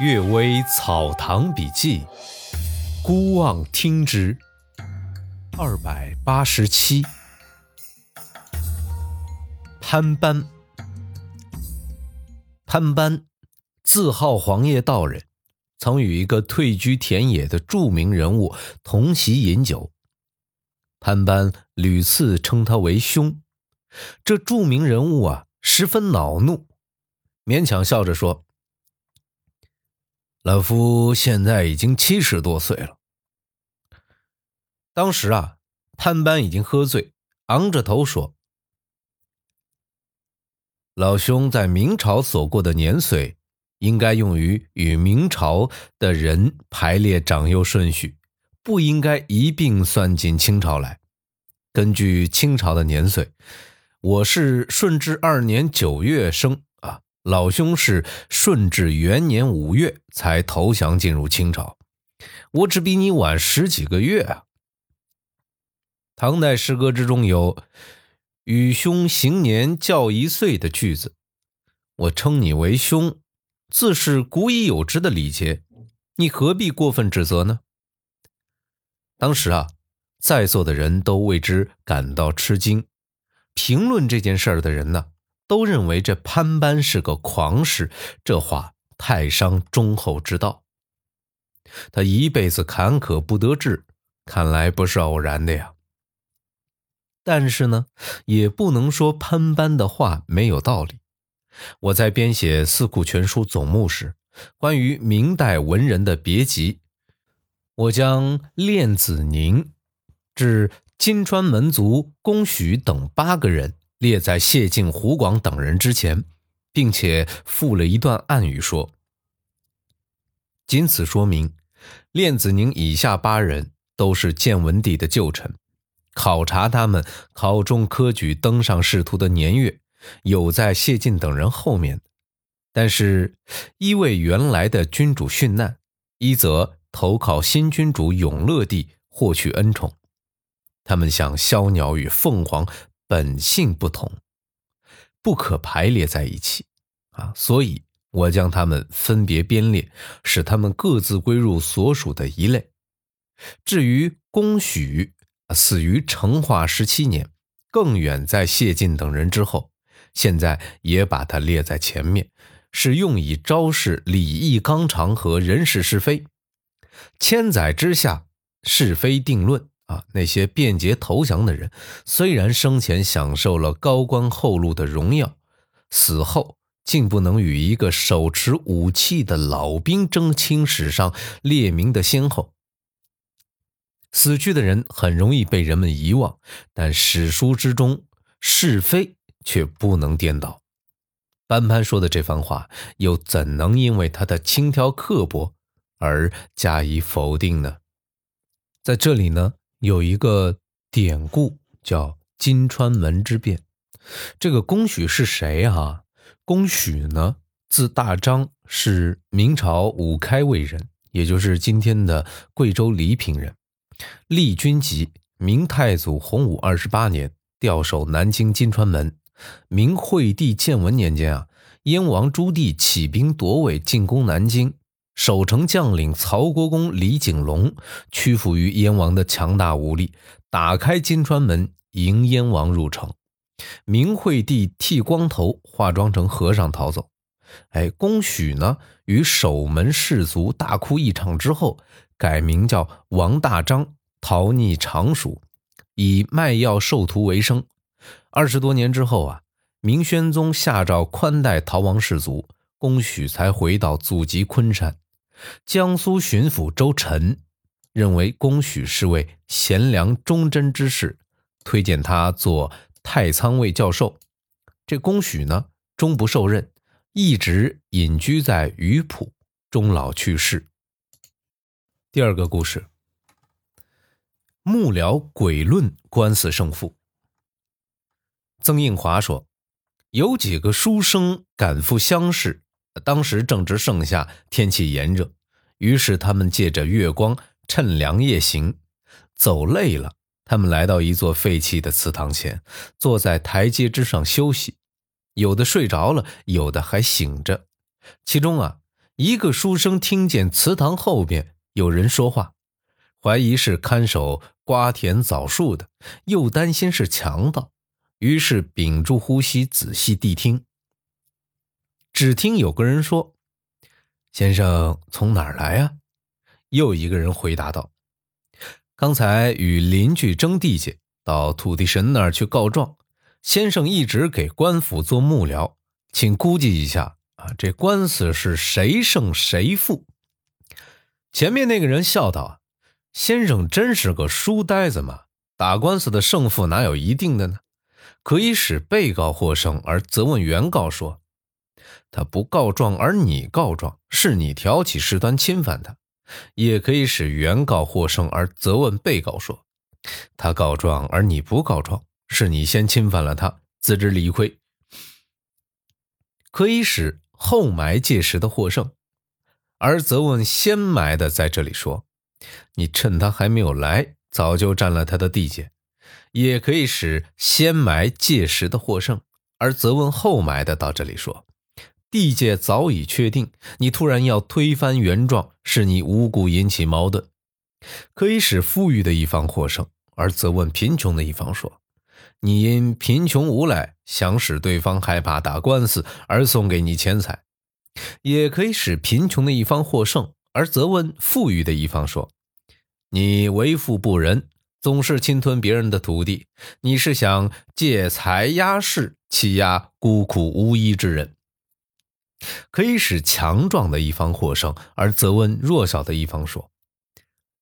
《岳微草堂笔记》，孤望听之。二百八十七，潘班。潘班，字号黄叶道人，曾与一个退居田野的著名人物同席饮酒。潘班屡次称他为兄。这著名人物啊，十分恼怒，勉强笑着说。老夫现在已经七十多岁了。当时啊，潘班已经喝醉，昂着头说：“老兄在明朝所过的年岁，应该用于与明朝的人排列长幼顺序，不应该一并算进清朝来。根据清朝的年岁，我是顺治二年九月生。”老兄是顺治元年五月才投降进入清朝，我只比你晚十几个月啊。唐代诗歌之中有“与兄行年较一岁”的句子，我称你为兄，自是古已有之的礼节，你何必过分指责呢？当时啊，在座的人都为之感到吃惊，评论这件事儿的人呢？都认为这潘班是个狂士，这话太伤忠厚之道。他一辈子坎坷不得志，看来不是偶然的呀。但是呢，也不能说潘班的话没有道理。我在编写《四库全书总目》时，关于明代文人的别集，我将练子宁、至金川门族龚许等八个人。列在谢晋、胡广等人之前，并且附了一段暗语，说：“仅此说明，练子宁以下八人都是建文帝的旧臣。考察他们考中科举、登上仕途的年月，有在谢晋等人后面。但是，一为原来的君主殉难，一则投靠新君主永乐帝获取恩宠。他们像枭鸟与凤凰。”本性不同，不可排列在一起啊！所以我将他们分别编列，使他们各自归入所属的一类。至于公许，死于成化十七年，更远在谢晋等人之后，现在也把它列在前面，是用以昭示礼义纲常和人事是非。千载之下，是非定论。啊，那些便捷投降的人，虽然生前享受了高官厚禄的荣耀，死后竟不能与一个手持武器的老兵争清史上列名的先后。死去的人很容易被人们遗忘，但史书之中是非却不能颠倒。班潘说的这番话，又怎能因为他的轻佻刻薄而加以否定呢？在这里呢？有一个典故叫金川门之变，这个龚许是谁啊？龚许呢，字大章，是明朝武开卫人，也就是今天的贵州黎平人。立军籍，明太祖洪武二十八年调守南京金川门。明惠帝建文年间啊，燕王朱棣起兵夺位进攻南京。守城将领曹国公李景龙屈服于燕王的强大武力，打开金川门迎燕王入城。明惠帝剃光头，化妆成和尚逃走。哎，公许呢，与守门士卒大哭一场之后，改名叫王大章，逃匿常熟，以卖药授徒为生。二十多年之后啊，明宣宗下诏宽待逃亡士卒，公许才回到祖籍昆山。江苏巡抚周晨认为龚许是位贤良忠贞之士，推荐他做太仓卫教授。这龚许呢，终不受任，一直隐居在鱼浦，终老去世。第二个故事：幕僚诡论官司胜负。曾应华说，有几个书生赶赴乡试。当时正值盛夏，天气炎热，于是他们借着月光趁凉夜行。走累了，他们来到一座废弃的祠堂前，坐在台阶之上休息。有的睡着了，有的还醒着。其中啊，一个书生听见祠堂后边有人说话，怀疑是看守瓜田枣树的，又担心是强盗，于是屏住呼吸，仔细谛听。只听有个人说：“先生从哪儿来啊？”又一个人回答道：“刚才与邻居争地界，到土地神那儿去告状。先生一直给官府做幕僚，请估计一下。”啊，这官司是谁胜谁负？前面那个人笑道：“先生真是个书呆子嘛！打官司的胜负哪有一定的呢？可以使被告获胜，而责问原告说他不告状，而你告状，是你挑起事端侵犯他；也可以使原告获胜，而责问被告说他告状，而你不告状，是你先侵犯了他，自知理亏。可以使。”后埋届时的获胜，而责问先埋的在这里说：“你趁他还没有来，早就占了他的地界。”也可以使先埋届时的获胜，而责问后埋的到这里说：“地界早已确定，你突然要推翻原状，是你无故引起矛盾。”可以使富裕的一方获胜，而责问贫穷的一方说。你因贫穷无赖，想使对方害怕打官司而送给你钱财，也可以使贫穷的一方获胜，而责问富裕的一方说：“你为富不仁，总是侵吞别人的土地，你是想借财压势，欺压孤苦无依之人。”可以使强壮的一方获胜，而责问弱小的一方说。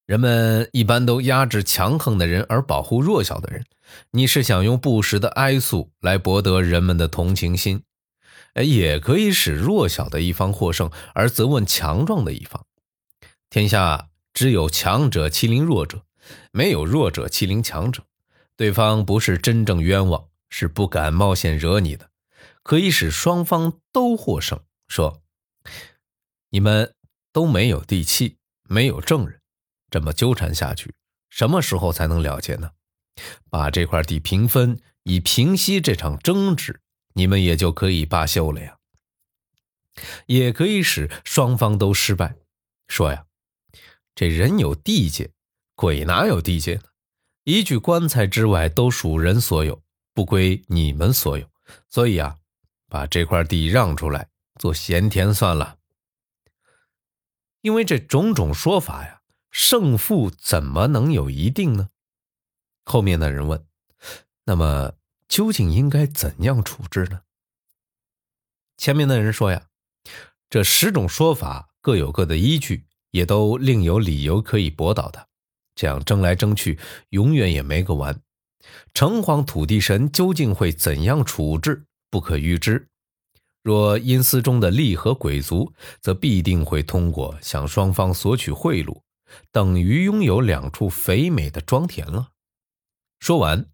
人们一般都压制强横的人而保护弱小的人，你是想用不实的哀诉来博得人们的同情心，也可以使弱小的一方获胜而责问强壮的一方。天下只有强者欺凌弱者，没有弱者欺凌强者。对方不是真正冤枉，是不敢冒险惹你的，可以使双方都获胜。说，你们都没有地契，没有证人。这么纠缠下去，什么时候才能了结呢？把这块地平分，以平息这场争执，你们也就可以罢休了呀。也可以使双方都失败。说呀，这人有地界，鬼哪有地界呢？一具棺材之外都属人所有，不归你们所有。所以啊，把这块地让出来做咸甜算了。因为这种种说法呀。胜负怎么能有一定呢？后面的人问：“那么究竟应该怎样处置呢？”前面的人说：“呀，这十种说法各有各的依据，也都另有理由可以驳倒的。这样争来争去，永远也没个完。城隍土地神究竟会怎样处置，不可预知。若阴司中的吏和鬼卒，则必定会通过向双方索取贿赂。”等于拥有两处肥美的庄田了。说完，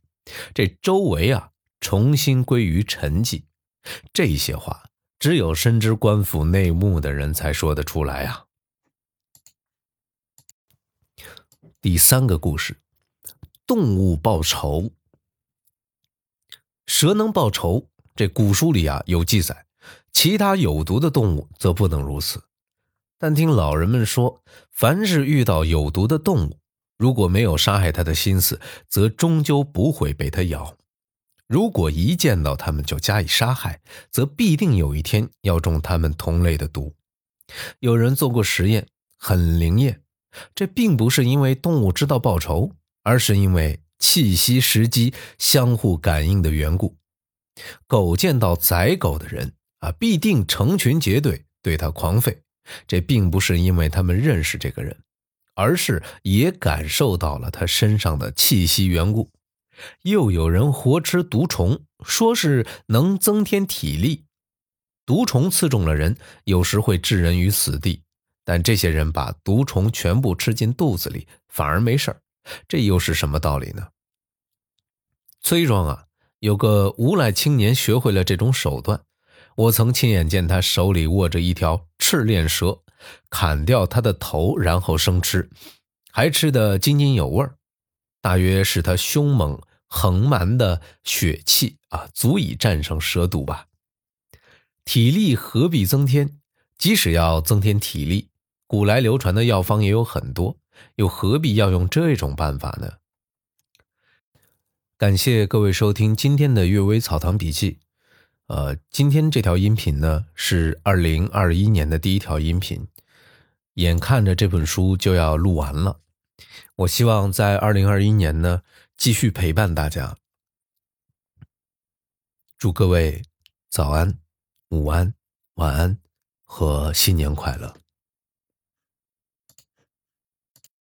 这周围啊重新归于沉寂。这些话只有深知官府内幕的人才说得出来啊。第三个故事：动物报仇。蛇能报仇，这古书里啊有记载，其他有毒的动物则不能如此。但听老人们说，凡是遇到有毒的动物，如果没有杀害它的心思，则终究不会被它咬；如果一见到它们就加以杀害，则必定有一天要中它们同类的毒。有人做过实验，很灵验。这并不是因为动物知道报仇，而是因为气息时机相互感应的缘故。狗见到宰狗的人啊，必定成群结队对他狂吠。这并不是因为他们认识这个人，而是也感受到了他身上的气息缘故。又有人活吃毒虫，说是能增添体力。毒虫刺中了人，有时会置人于死地，但这些人把毒虫全部吃进肚子里，反而没事这又是什么道理呢？崔庄啊，有个无赖青年学会了这种手段。我曾亲眼见他手里握着一条赤练蛇，砍掉他的头，然后生吃，还吃得津津有味儿。大约是他凶猛横蛮的血气啊，足以战胜蛇毒吧。体力何必增添？即使要增添体力，古来流传的药方也有很多，又何必要用这种办法呢？感谢各位收听今天的《阅微草堂笔记》。呃，今天这条音频呢是二零二一年的第一条音频，眼看着这本书就要录完了，我希望在二零二一年呢继续陪伴大家。祝各位早安、午安、晚安和新年快乐！